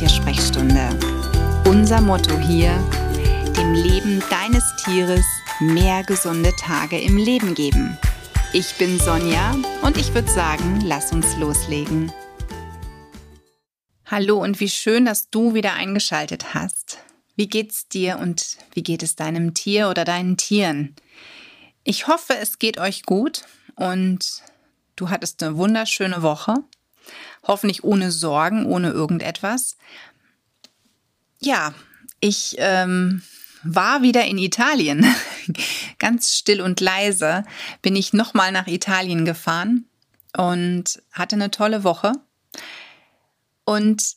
Tiersprechstunde. Unser Motto hier, dem Leben deines Tieres mehr gesunde Tage im Leben geben. Ich bin Sonja und ich würde sagen, lass uns loslegen. Hallo und wie schön, dass du wieder eingeschaltet hast. Wie geht's dir und wie geht es deinem Tier oder deinen Tieren? Ich hoffe, es geht euch gut und du hattest eine wunderschöne Woche. Hoffentlich ohne Sorgen, ohne irgendetwas. Ja, ich ähm, war wieder in Italien. Ganz still und leise bin ich nochmal nach Italien gefahren und hatte eine tolle Woche. Und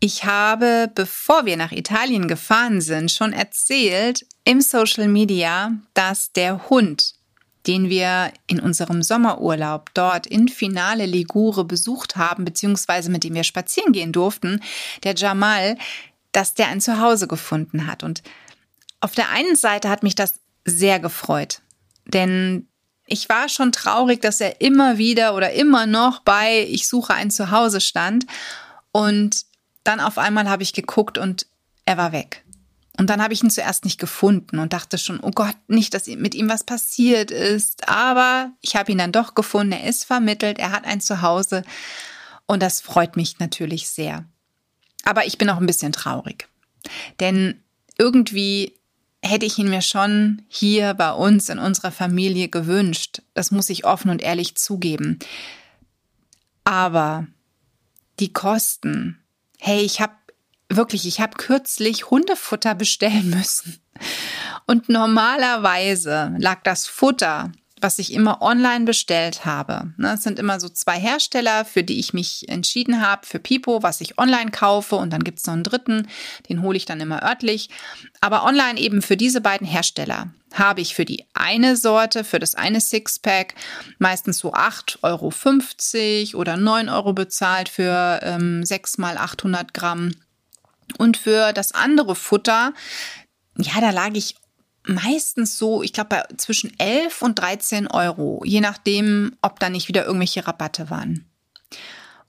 ich habe, bevor wir nach Italien gefahren sind, schon erzählt im Social Media, dass der Hund, den wir in unserem Sommerurlaub dort in Finale Ligure besucht haben, beziehungsweise mit dem wir spazieren gehen durften, der Jamal, dass der ein Zuhause gefunden hat. Und auf der einen Seite hat mich das sehr gefreut, denn ich war schon traurig, dass er immer wieder oder immer noch bei Ich suche ein Zuhause stand. Und dann auf einmal habe ich geguckt und er war weg. Und dann habe ich ihn zuerst nicht gefunden und dachte schon, oh Gott, nicht, dass mit ihm was passiert ist. Aber ich habe ihn dann doch gefunden. Er ist vermittelt, er hat ein Zuhause und das freut mich natürlich sehr. Aber ich bin auch ein bisschen traurig, denn irgendwie hätte ich ihn mir schon hier bei uns in unserer Familie gewünscht. Das muss ich offen und ehrlich zugeben. Aber die Kosten, hey, ich habe wirklich, ich habe kürzlich Hundefutter bestellen müssen. Und normalerweise lag das Futter, was ich immer online bestellt habe. Ne, es sind immer so zwei Hersteller, für die ich mich entschieden habe. Für Pipo, was ich online kaufe. Und dann gibt es noch einen dritten, den hole ich dann immer örtlich. Aber online eben für diese beiden Hersteller habe ich für die eine Sorte, für das eine Sixpack meistens so 8,50 Euro oder 9 Euro bezahlt für ähm, 6 mal 800 Gramm. Und für das andere Futter, ja, da lag ich meistens so, ich glaube, zwischen 11 und 13 Euro, je nachdem, ob da nicht wieder irgendwelche Rabatte waren.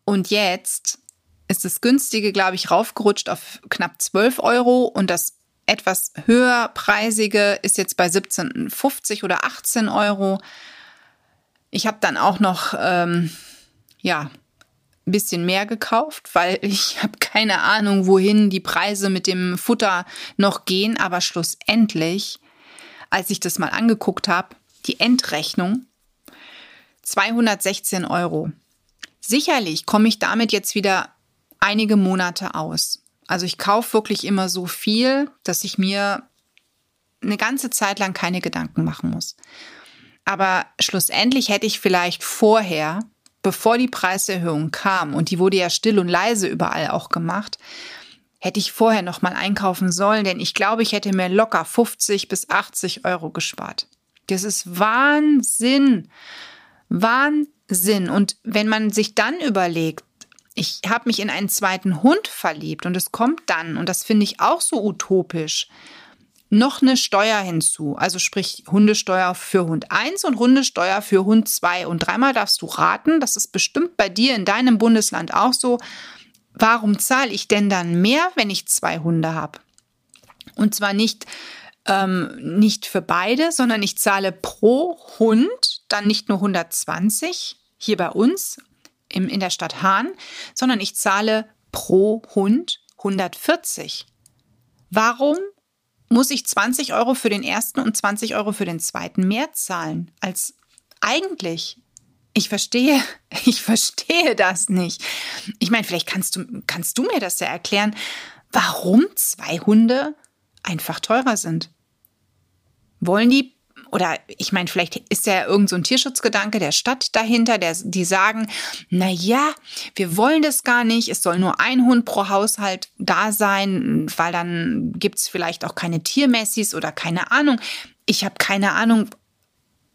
Und jetzt ist das günstige, glaube ich, raufgerutscht auf knapp 12 Euro und das etwas höherpreisige ist jetzt bei 17,50 oder 18 Euro. Ich habe dann auch noch, ähm, ja, ein bisschen mehr gekauft, weil ich habe keine Ahnung, wohin die Preise mit dem Futter noch gehen. Aber schlussendlich, als ich das mal angeguckt habe, die Endrechnung 216 Euro. Sicherlich komme ich damit jetzt wieder einige Monate aus. Also ich kaufe wirklich immer so viel, dass ich mir eine ganze Zeit lang keine Gedanken machen muss. Aber schlussendlich hätte ich vielleicht vorher, bevor die Preiserhöhung kam, und die wurde ja still und leise überall auch gemacht, hätte ich vorher noch mal einkaufen sollen, denn ich glaube, ich hätte mir locker 50 bis 80 Euro gespart. Das ist Wahnsinn. Wahnsinn. Und wenn man sich dann überlegt, ich habe mich in einen zweiten Hund verliebt und es kommt dann, und das finde ich auch so utopisch, noch eine Steuer hinzu. Also sprich Hundesteuer für Hund 1 und Hundesteuer für Hund 2. Und dreimal darfst du raten, das ist bestimmt bei dir in deinem Bundesland auch so. Warum zahle ich denn dann mehr, wenn ich zwei Hunde habe? Und zwar nicht, ähm, nicht für beide, sondern ich zahle pro Hund dann nicht nur 120 hier bei uns im, in der Stadt Hahn, sondern ich zahle pro Hund 140. Warum muss ich 20 Euro für den ersten und 20 Euro für den zweiten mehr zahlen als eigentlich? Ich verstehe, ich verstehe das nicht. Ich meine, vielleicht kannst du, kannst du mir das ja erklären, warum zwei Hunde einfach teurer sind. Wollen die oder ich meine, vielleicht ist ja irgend so ein Tierschutzgedanke der Stadt dahinter, der, die sagen, na ja, wir wollen das gar nicht, es soll nur ein Hund pro Haushalt da sein, weil dann gibt's vielleicht auch keine Tiermessis oder keine Ahnung. Ich habe keine Ahnung,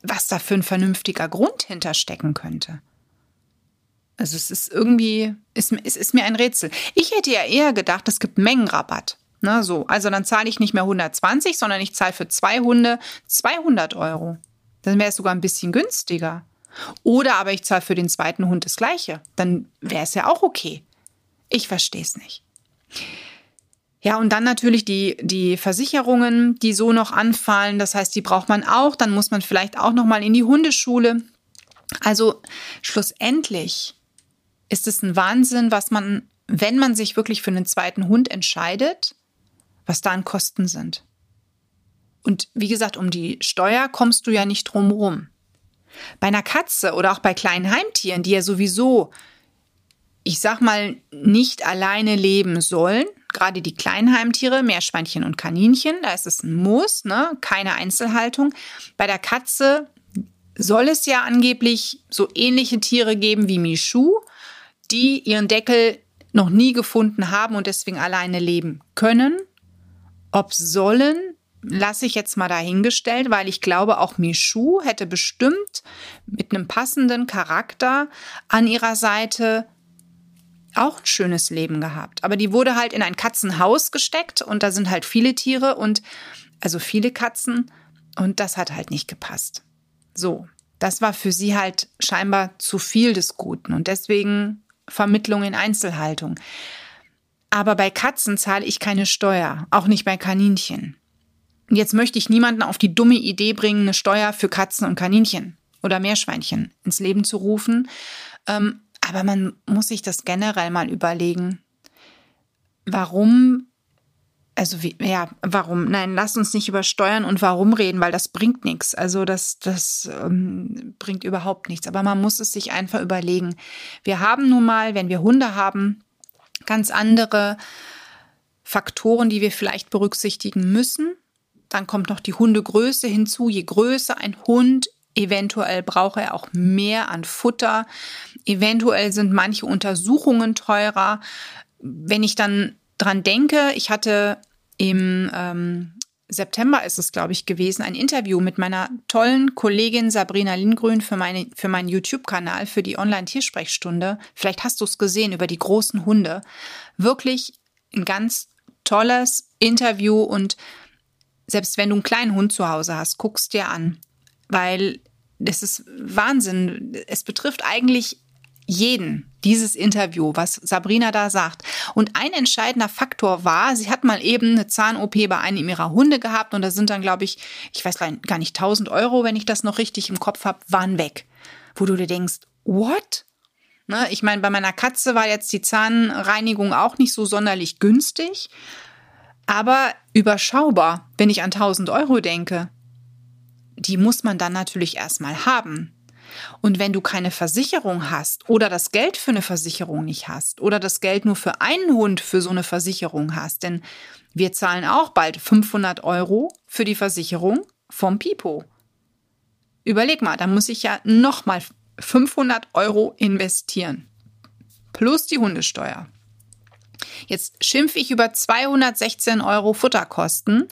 was da für ein vernünftiger Grund hinterstecken könnte. Also es ist irgendwie, es, es ist mir ein Rätsel. Ich hätte ja eher gedacht, es gibt Mengenrabatt. Na, so. Also dann zahle ich nicht mehr 120, sondern ich zahle für zwei Hunde 200 Euro. Dann wäre es sogar ein bisschen günstiger. Oder aber ich zahle für den zweiten Hund das gleiche. Dann wäre es ja auch okay. Ich verstehe es nicht. Ja, und dann natürlich die, die Versicherungen, die so noch anfallen. Das heißt, die braucht man auch. Dann muss man vielleicht auch noch mal in die Hundeschule. Also schlussendlich ist es ein Wahnsinn, was man, wenn man sich wirklich für einen zweiten Hund entscheidet, was da an Kosten sind. Und wie gesagt, um die Steuer kommst du ja nicht drum rum. Bei einer Katze oder auch bei kleinen Heimtieren, die ja sowieso, ich sag mal, nicht alleine leben sollen, gerade die kleinen Heimtiere, Meerschweinchen und Kaninchen, da ist es ein Muss, ne? keine Einzelhaltung. Bei der Katze soll es ja angeblich so ähnliche Tiere geben wie Michu, die ihren Deckel noch nie gefunden haben und deswegen alleine leben können. Ob sollen, lasse ich jetzt mal dahingestellt, weil ich glaube, auch Michu hätte bestimmt mit einem passenden Charakter an ihrer Seite auch ein schönes Leben gehabt. Aber die wurde halt in ein Katzenhaus gesteckt und da sind halt viele Tiere und also viele Katzen und das hat halt nicht gepasst. So, das war für sie halt scheinbar zu viel des Guten und deswegen Vermittlung in Einzelhaltung. Aber bei Katzen zahle ich keine Steuer, auch nicht bei Kaninchen. Jetzt möchte ich niemanden auf die dumme Idee bringen, eine Steuer für Katzen und Kaninchen oder Meerschweinchen ins Leben zu rufen. Ähm, aber man muss sich das generell mal überlegen. Warum also wie, ja, warum? Nein, lass uns nicht über Steuern und warum reden, weil das bringt nichts. Also das, das ähm, bringt überhaupt nichts. Aber man muss es sich einfach überlegen. Wir haben nun mal, wenn wir Hunde haben, ganz andere Faktoren, die wir vielleicht berücksichtigen müssen. Dann kommt noch die Hundegröße hinzu. Je größer ein Hund, eventuell braucht er auch mehr an Futter. Eventuell sind manche Untersuchungen teurer. Wenn ich dann dran denke, ich hatte im ähm, September ist es, glaube ich, gewesen, ein Interview mit meiner tollen Kollegin Sabrina Lindgrün für, meine, für meinen YouTube-Kanal, für die Online-Tiersprechstunde. Vielleicht hast du es gesehen über die großen Hunde. Wirklich ein ganz tolles Interview und selbst wenn du einen kleinen Hund zu Hause hast, guckst dir an, weil das ist Wahnsinn. Es betrifft eigentlich jeden dieses Interview, was Sabrina da sagt. Und ein entscheidender Faktor war, sie hat mal eben eine Zahn-OP bei einem ihrer Hunde gehabt und da sind dann, glaube ich, ich weiß gar nicht, 1000 Euro, wenn ich das noch richtig im Kopf habe, waren weg. Wo du dir denkst, what? Ne, ich meine, bei meiner Katze war jetzt die Zahnreinigung auch nicht so sonderlich günstig, aber überschaubar, wenn ich an 1000 Euro denke. Die muss man dann natürlich erstmal haben. Und wenn du keine Versicherung hast oder das Geld für eine Versicherung nicht hast oder das Geld nur für einen Hund für so eine Versicherung hast, denn wir zahlen auch bald 500 Euro für die Versicherung vom Pipo. Überleg mal, da muss ich ja nochmal 500 Euro investieren. Plus die Hundesteuer. Jetzt schimpfe ich über 216 Euro Futterkosten.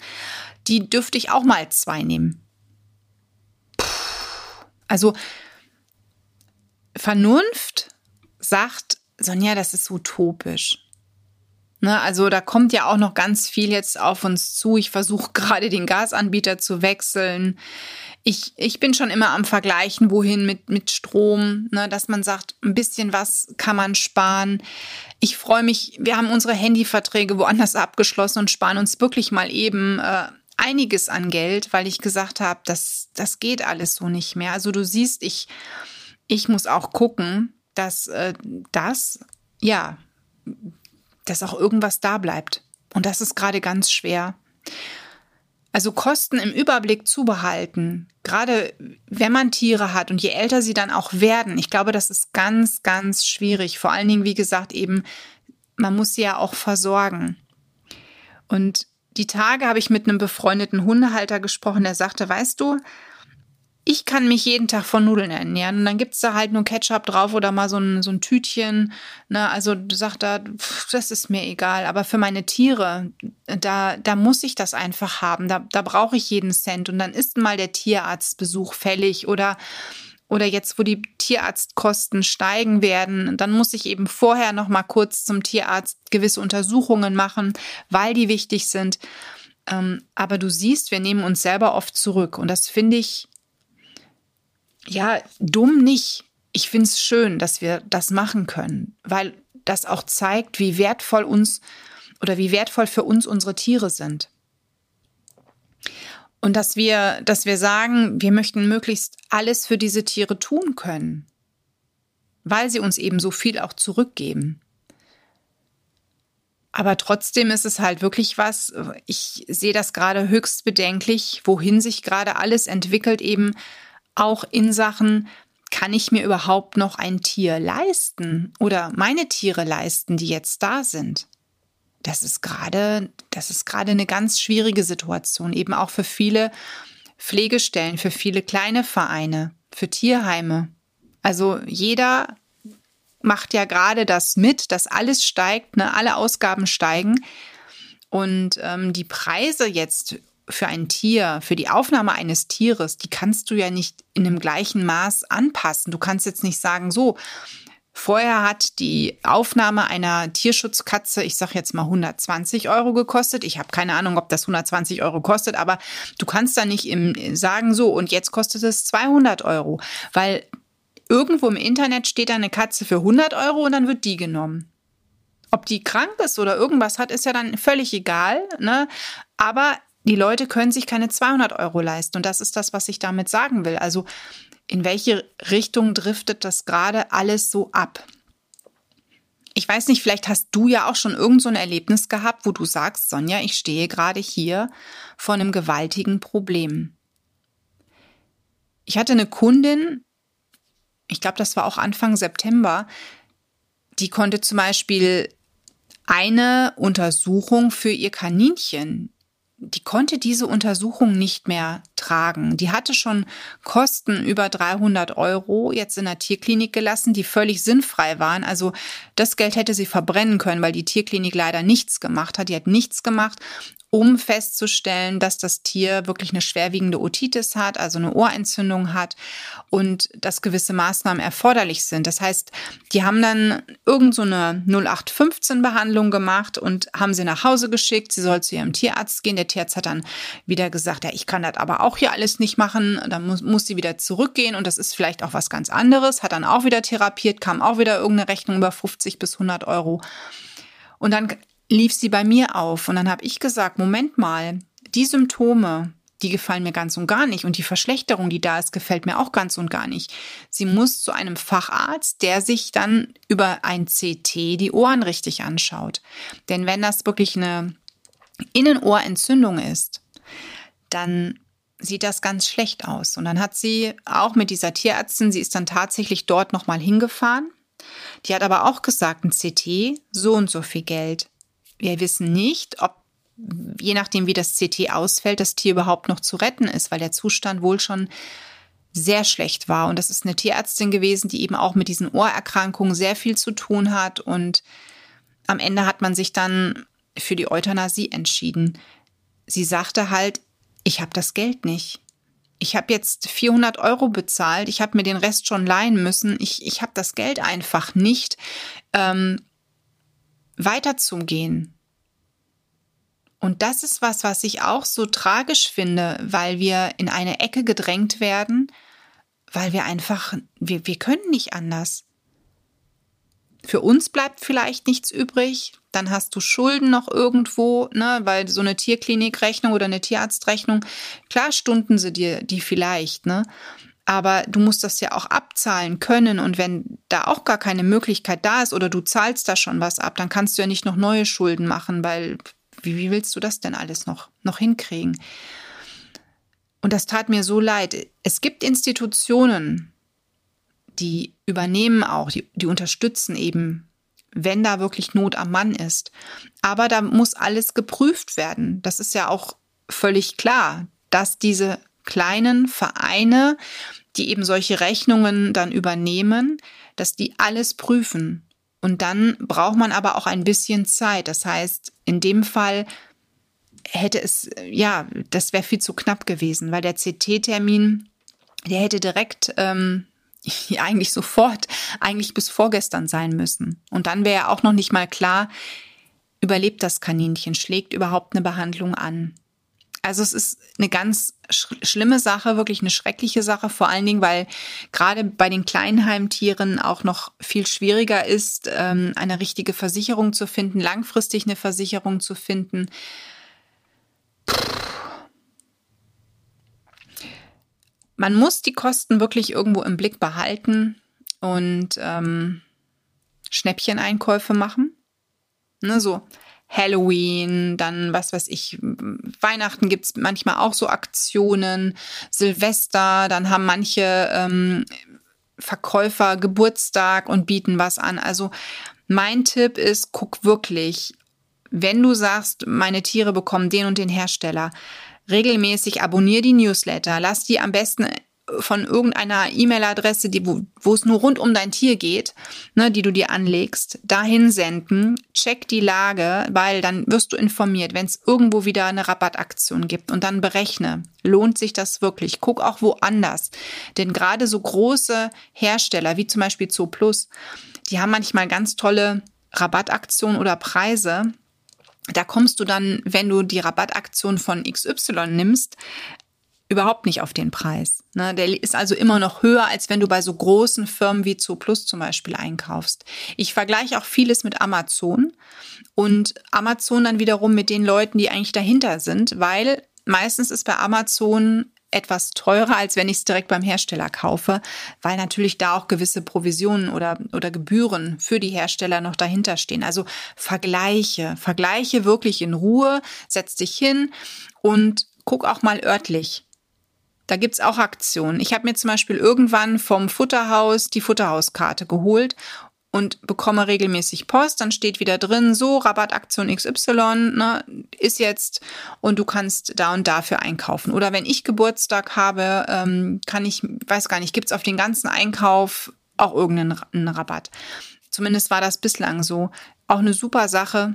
Die dürfte ich auch mal zwei nehmen. Puh. Also Vernunft sagt, Sonja, das ist utopisch. Ne, also da kommt ja auch noch ganz viel jetzt auf uns zu. Ich versuche gerade den Gasanbieter zu wechseln. Ich, ich bin schon immer am Vergleichen, wohin mit, mit Strom, ne, dass man sagt, ein bisschen was kann man sparen. Ich freue mich, wir haben unsere Handyverträge woanders abgeschlossen und sparen uns wirklich mal eben äh, einiges an Geld, weil ich gesagt habe, das, das geht alles so nicht mehr. Also du siehst, ich ich muss auch gucken, dass äh, das, ja, dass auch irgendwas da bleibt. Und das ist gerade ganz schwer. Also Kosten im Überblick zu behalten, gerade wenn man Tiere hat und je älter sie dann auch werden, ich glaube, das ist ganz, ganz schwierig. Vor allen Dingen, wie gesagt, eben, man muss sie ja auch versorgen. Und die Tage habe ich mit einem befreundeten Hundehalter gesprochen, der sagte, weißt du, ich kann mich jeden Tag von Nudeln ernähren und dann gibt's da halt nur Ketchup drauf oder mal so ein, so ein Tütchen. Ne? Also sagt er, pff, das ist mir egal. Aber für meine Tiere, da, da muss ich das einfach haben. Da, da brauche ich jeden Cent. Und dann ist mal der Tierarztbesuch fällig oder oder jetzt, wo die Tierarztkosten steigen werden, dann muss ich eben vorher noch mal kurz zum Tierarzt gewisse Untersuchungen machen, weil die wichtig sind. Ähm, aber du siehst, wir nehmen uns selber oft zurück und das finde ich ja, dumm nicht. Ich finde es schön, dass wir das machen können, weil das auch zeigt, wie wertvoll uns oder wie wertvoll für uns unsere Tiere sind. Und dass wir, dass wir sagen, wir möchten möglichst alles für diese Tiere tun können, weil sie uns eben so viel auch zurückgeben. Aber trotzdem ist es halt wirklich was, ich sehe das gerade höchst bedenklich, wohin sich gerade alles entwickelt, eben auch in Sachen, kann ich mir überhaupt noch ein Tier leisten oder meine Tiere leisten, die jetzt da sind? Das ist gerade, das ist gerade eine ganz schwierige Situation, eben auch für viele Pflegestellen, für viele kleine Vereine, für Tierheime. Also jeder macht ja gerade das mit, dass alles steigt, ne? alle Ausgaben steigen. Und ähm, die Preise jetzt für ein Tier, für die Aufnahme eines Tieres, die kannst du ja nicht in dem gleichen Maß anpassen. Du kannst jetzt nicht sagen, so, vorher hat die Aufnahme einer Tierschutzkatze, ich sage jetzt mal 120 Euro gekostet. Ich habe keine Ahnung, ob das 120 Euro kostet, aber du kannst da nicht im, sagen, so, und jetzt kostet es 200 Euro, weil Irgendwo im Internet steht da eine Katze für 100 Euro und dann wird die genommen. Ob die krank ist oder irgendwas hat, ist ja dann völlig egal. Ne? Aber die Leute können sich keine 200 Euro leisten. Und das ist das, was ich damit sagen will. Also in welche Richtung driftet das gerade alles so ab? Ich weiß nicht, vielleicht hast du ja auch schon irgend so ein Erlebnis gehabt, wo du sagst, Sonja, ich stehe gerade hier vor einem gewaltigen Problem. Ich hatte eine Kundin, ich glaube, das war auch Anfang September, die konnte zum Beispiel eine Untersuchung für ihr Kaninchen, die konnte diese Untersuchung nicht mehr tragen. Die hatte schon Kosten über 300 Euro jetzt in der Tierklinik gelassen, die völlig sinnfrei waren. Also das Geld hätte sie verbrennen können, weil die Tierklinik leider nichts gemacht hat. Die hat nichts gemacht um festzustellen, dass das Tier wirklich eine schwerwiegende Otitis hat, also eine Ohrentzündung hat und dass gewisse Maßnahmen erforderlich sind. Das heißt, die haben dann irgend so eine 0815 Behandlung gemacht und haben sie nach Hause geschickt. Sie soll zu ihrem Tierarzt gehen. Der Tierarzt hat dann wieder gesagt, ja, ich kann das aber auch hier alles nicht machen. Dann muss, muss sie wieder zurückgehen und das ist vielleicht auch was ganz anderes. Hat dann auch wieder therapiert, kam auch wieder irgendeine Rechnung über 50 bis 100 Euro. Und dann lief sie bei mir auf und dann habe ich gesagt, Moment mal, die Symptome, die gefallen mir ganz und gar nicht und die Verschlechterung, die da ist, gefällt mir auch ganz und gar nicht. Sie muss zu einem Facharzt, der sich dann über ein CT die Ohren richtig anschaut. Denn wenn das wirklich eine Innenohrentzündung ist, dann sieht das ganz schlecht aus. Und dann hat sie auch mit dieser Tierärztin, sie ist dann tatsächlich dort nochmal hingefahren. Die hat aber auch gesagt, ein CT, so und so viel Geld. Wir wissen nicht, ob je nachdem, wie das CT ausfällt, das Tier überhaupt noch zu retten ist, weil der Zustand wohl schon sehr schlecht war. Und das ist eine Tierärztin gewesen, die eben auch mit diesen Ohrerkrankungen sehr viel zu tun hat. Und am Ende hat man sich dann für die Euthanasie entschieden. Sie sagte halt, ich habe das Geld nicht. Ich habe jetzt 400 Euro bezahlt, ich habe mir den Rest schon leihen müssen, ich, ich habe das Geld einfach nicht. Ähm, weiterzugehen. Und das ist was, was ich auch so tragisch finde, weil wir in eine Ecke gedrängt werden, weil wir einfach, wir, wir können nicht anders. Für uns bleibt vielleicht nichts übrig, dann hast du Schulden noch irgendwo, ne, weil so eine Tierklinikrechnung oder eine Tierarztrechnung, klar stunden sie dir die vielleicht, ne? Aber du musst das ja auch abzahlen können. Und wenn da auch gar keine Möglichkeit da ist oder du zahlst da schon was ab, dann kannst du ja nicht noch neue Schulden machen, weil wie, wie willst du das denn alles noch, noch hinkriegen? Und das tat mir so leid. Es gibt Institutionen, die übernehmen auch, die, die unterstützen eben, wenn da wirklich Not am Mann ist. Aber da muss alles geprüft werden. Das ist ja auch völlig klar, dass diese kleinen Vereine, die eben solche Rechnungen dann übernehmen, dass die alles prüfen. Und dann braucht man aber auch ein bisschen Zeit. Das heißt, in dem Fall hätte es, ja, das wäre viel zu knapp gewesen, weil der CT-Termin, der hätte direkt, ähm, eigentlich sofort, eigentlich bis vorgestern sein müssen. Und dann wäre auch noch nicht mal klar, überlebt das Kaninchen, schlägt überhaupt eine Behandlung an. Also es ist eine ganz sch schlimme Sache, wirklich eine schreckliche Sache, vor allen Dingen, weil gerade bei den kleinen Heimtieren auch noch viel schwieriger ist, ähm, eine richtige Versicherung zu finden, langfristig eine Versicherung zu finden. Man muss die Kosten wirklich irgendwo im Blick behalten und ähm, Schnäppcheneinkäufe machen. Ne, so Halloween, dann was weiß ich, Weihnachten gibt's manchmal auch so Aktionen, Silvester, dann haben manche ähm, Verkäufer Geburtstag und bieten was an. Also mein Tipp ist, guck wirklich, wenn du sagst, meine Tiere bekommen den und den Hersteller, regelmäßig abonniere die Newsletter, lass die am besten von irgendeiner E-Mail-Adresse, die, wo, wo es nur rund um dein Tier geht, ne, die du dir anlegst, dahin senden, check die Lage, weil dann wirst du informiert, wenn es irgendwo wieder eine Rabattaktion gibt und dann berechne, lohnt sich das wirklich. Guck auch woanders. Denn gerade so große Hersteller wie zum Beispiel Zooplus, die haben manchmal ganz tolle Rabattaktionen oder Preise. Da kommst du dann, wenn du die Rabattaktion von XY nimmst, überhaupt nicht auf den Preis. Ne? Der ist also immer noch höher, als wenn du bei so großen Firmen wie Zooplus zum Beispiel einkaufst. Ich vergleiche auch vieles mit Amazon und Amazon dann wiederum mit den Leuten, die eigentlich dahinter sind, weil meistens ist bei Amazon etwas teurer, als wenn ich es direkt beim Hersteller kaufe, weil natürlich da auch gewisse Provisionen oder, oder Gebühren für die Hersteller noch dahinter stehen. Also vergleiche, vergleiche wirklich in Ruhe, setz dich hin und guck auch mal örtlich. Da gibt's auch Aktionen. Ich habe mir zum Beispiel irgendwann vom Futterhaus die Futterhauskarte geholt und bekomme regelmäßig Post. Dann steht wieder drin, so Rabattaktion XY ne, ist jetzt und du kannst da und dafür einkaufen. Oder wenn ich Geburtstag habe, ähm, kann ich, weiß gar nicht, gibt's auf den ganzen Einkauf auch irgendeinen Rabatt. Zumindest war das bislang so. Auch eine super Sache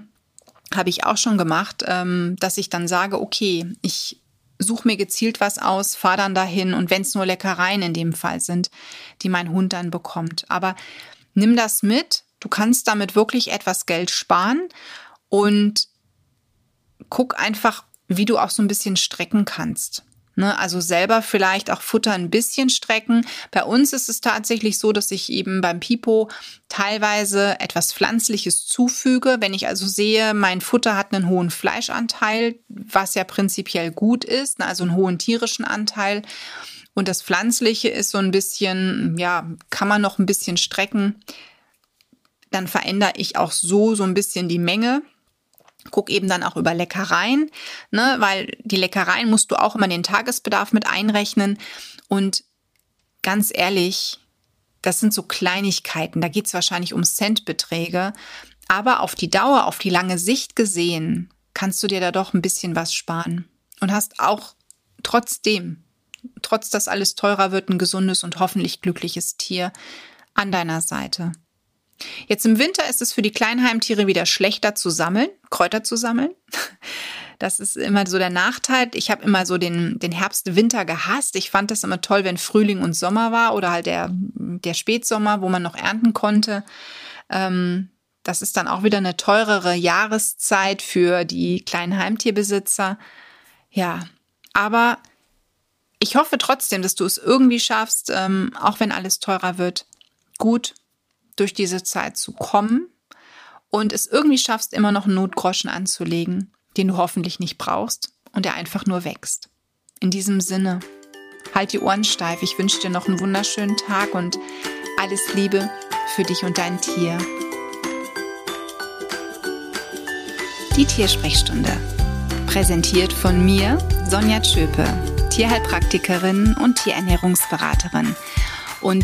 habe ich auch schon gemacht, ähm, dass ich dann sage, okay, ich suche mir gezielt was aus, fahre dann dahin und wenn es nur Leckereien in dem Fall sind, die mein Hund dann bekommt. Aber nimm das mit, du kannst damit wirklich etwas Geld sparen und guck einfach, wie du auch so ein bisschen strecken kannst. Ne, also selber vielleicht auch Futter ein bisschen strecken. Bei uns ist es tatsächlich so, dass ich eben beim Pipo teilweise etwas Pflanzliches zufüge. Wenn ich also sehe, mein Futter hat einen hohen Fleischanteil, was ja prinzipiell gut ist, ne, also einen hohen tierischen Anteil. Und das Pflanzliche ist so ein bisschen, ja, kann man noch ein bisschen strecken. Dann verändere ich auch so so ein bisschen die Menge Guck eben dann auch über Leckereien, ne, weil die Leckereien musst du auch immer den Tagesbedarf mit einrechnen. Und ganz ehrlich, das sind so Kleinigkeiten. Da geht es wahrscheinlich um Centbeträge. Aber auf die Dauer, auf die lange Sicht gesehen, kannst du dir da doch ein bisschen was sparen. Und hast auch trotzdem, trotz dass alles teurer wird, ein gesundes und hoffentlich glückliches Tier an deiner Seite. Jetzt im Winter ist es für die Kleinheimtiere wieder schlechter zu sammeln, Kräuter zu sammeln. Das ist immer so der Nachteil. Ich habe immer so den, den Herbst, Winter gehasst. Ich fand das immer toll, wenn Frühling und Sommer war oder halt der, der Spätsommer, wo man noch ernten konnte. Ähm, das ist dann auch wieder eine teurere Jahreszeit für die kleinen Heimtierbesitzer. Ja, aber ich hoffe trotzdem, dass du es irgendwie schaffst, ähm, auch wenn alles teurer wird, gut durch diese Zeit zu kommen und es irgendwie schaffst, immer noch einen Notgroschen anzulegen, den du hoffentlich nicht brauchst und der einfach nur wächst. In diesem Sinne, halt die Ohren steif. Ich wünsche dir noch einen wunderschönen Tag und alles Liebe für dich und dein Tier. Die Tiersprechstunde. Präsentiert von mir, Sonja Tschöpe, Tierheilpraktikerin und Tierernährungsberaterin. Und